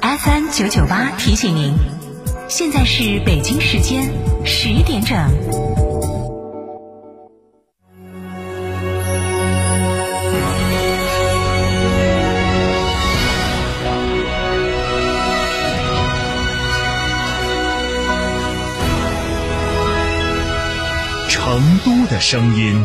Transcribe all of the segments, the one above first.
FM 九九八提醒您，现在是北京时间十点整。成都的声音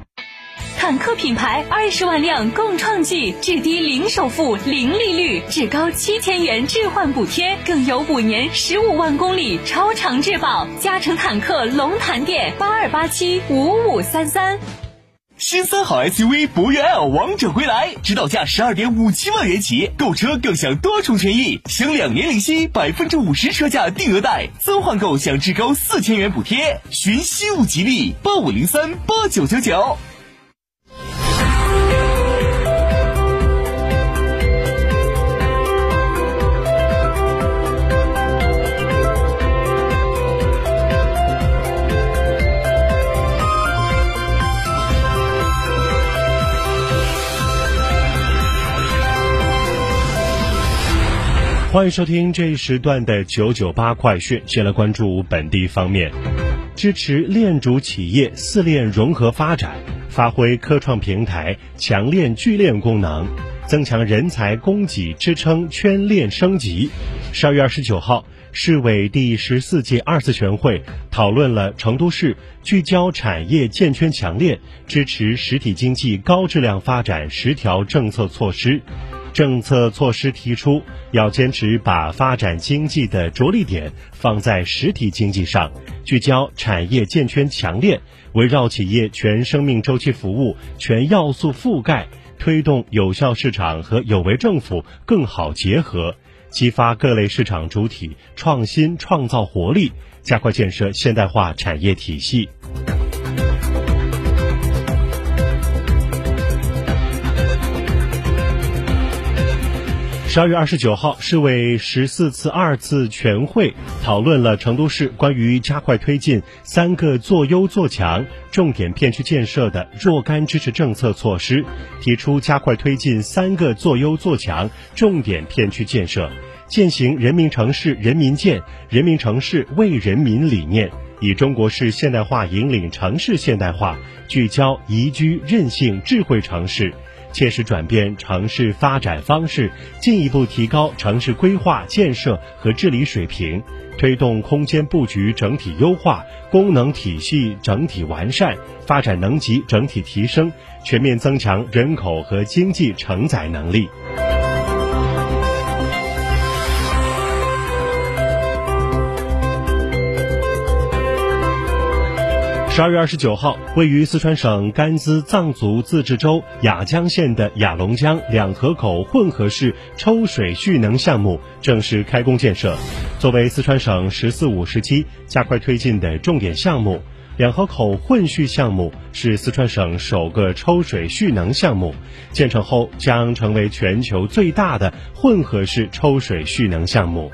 坦克品牌二十万辆共创季，至低零首付、零利率，至高七千元置换补贴，更有五年十五万公里超长质保。嘉诚坦克龙潭店八二八七五五三三。新三好 SUV 博越 L 王者归来，指导价十二点五七万元起，购车更享多重权益，享两年零息，百分之五十车价定额贷，增换购享至高四千元补贴。寻西物吉利八五零三八九九九。欢迎收听这一时段的九九八快讯。先来关注本地方面，支持链主企业四链融合发展，发挥科创平台强链聚链功能，增强人才供给，支撑圈链升级。十二月二十九号，市委第十四届二次全会讨论了成都市聚焦产业建圈强链、支持实体经济高质量发展十条政策措施。政策措施提出，要坚持把发展经济的着力点放在实体经济上，聚焦产业建圈强链，围绕企业全生命周期服务全要素覆盖，推动有效市场和有为政府更好结合，激发各类市场主体创新创造活力，加快建设现代化产业体系。十二月二十九号，市委十四次二次全会讨论了成都市关于加快推进“三个做优做强”重点片区建设的若干支持政策措施，提出加快推进“三个做优做强”重点片区建设，践行人民城市人民建、人民城市为人民理念，以中国式现代化引领城市现代化，聚焦宜居、韧性、智慧城市。切实转变城市发展方式，进一步提高城市规划建设和治理水平，推动空间布局整体优化、功能体系整体完善、发展能级整体提升，全面增强人口和经济承载能力。十二月二十九号，位于四川省甘孜藏族自治州雅江县的雅龙江两河口混合式抽水蓄能项目正式开工建设。作为四川省“十四五”时期加快推进的重点项目，两河口混蓄项目是四川省首个抽水蓄能项目，建成后将成为全球最大的混合式抽水蓄能项目。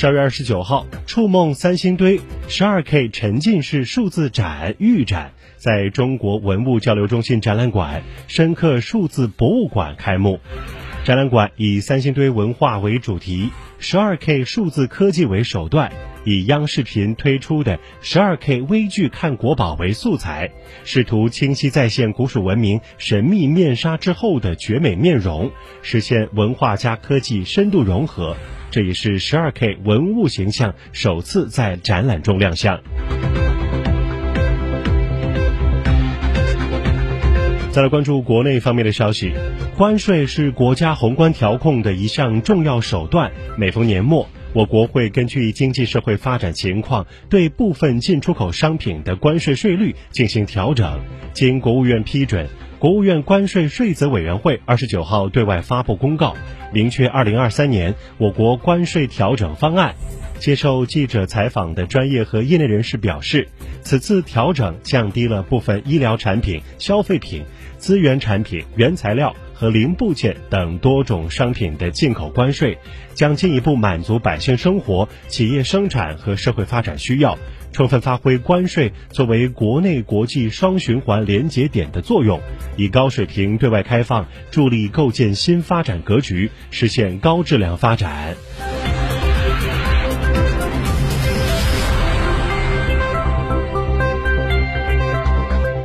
十二月二十九号，触梦三星堆十二 K 沉浸式数字展预展在中国文物交流中心展览馆深刻数字博物馆开幕。展览馆以三星堆文化为主题，十二 K 数字科技为手段，以央视频推出的 12K 微距看国宝为素材，试图清晰再现古蜀文明神秘面纱之后的绝美面容，实现文化加科技深度融合。这也是 12K 文物形象首次在展览中亮相。再来关注国内方面的消息，关税是国家宏观调控的一项重要手段。每逢年末，我国会根据经济社会发展情况，对部分进出口商品的关税税率进行调整。经国务院批准，国务院关税税则委员会二十九号对外发布公告，明确二零二三年我国关税调整方案。接受记者采访的专业和业内人士表示，此次调整降低了部分医疗产品、消费品。资源产品、原材料和零部件等多种商品的进口关税，将进一步满足百姓生活、企业生产和社会发展需要，充分发挥关税作为国内国际双循环连接点的作用，以高水平对外开放助力构建新发展格局，实现高质量发展。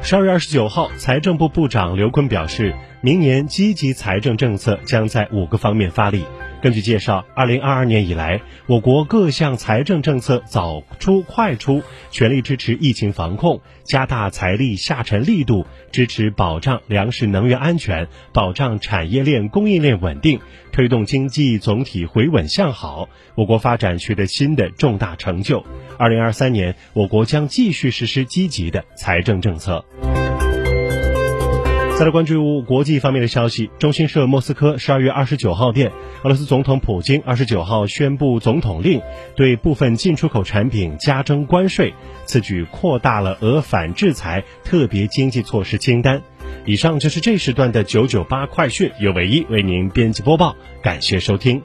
十二月二十九号，财政部部长刘昆表示，明年积极财政政策将在五个方面发力。根据介绍，二零二二年以来，我国各项财政政策早出快出，全力支持疫情防控，加大财力下沉力度，支持保障粮食能源安全，保障产业链供应链稳定，推动经济总体回稳向好。我国发展取得新的重大成就。二零二三年，我国将继续实施积极的财政政策。再来关注国际方面的消息，中新社莫斯科十二月二十九号电，俄罗斯总统普京二十九号宣布总统令，对部分进出口产品加征关税，此举扩大了俄反制裁特别经济措施清单。以上就是这时段的九九八快讯，由唯一为您编辑播报，感谢收听。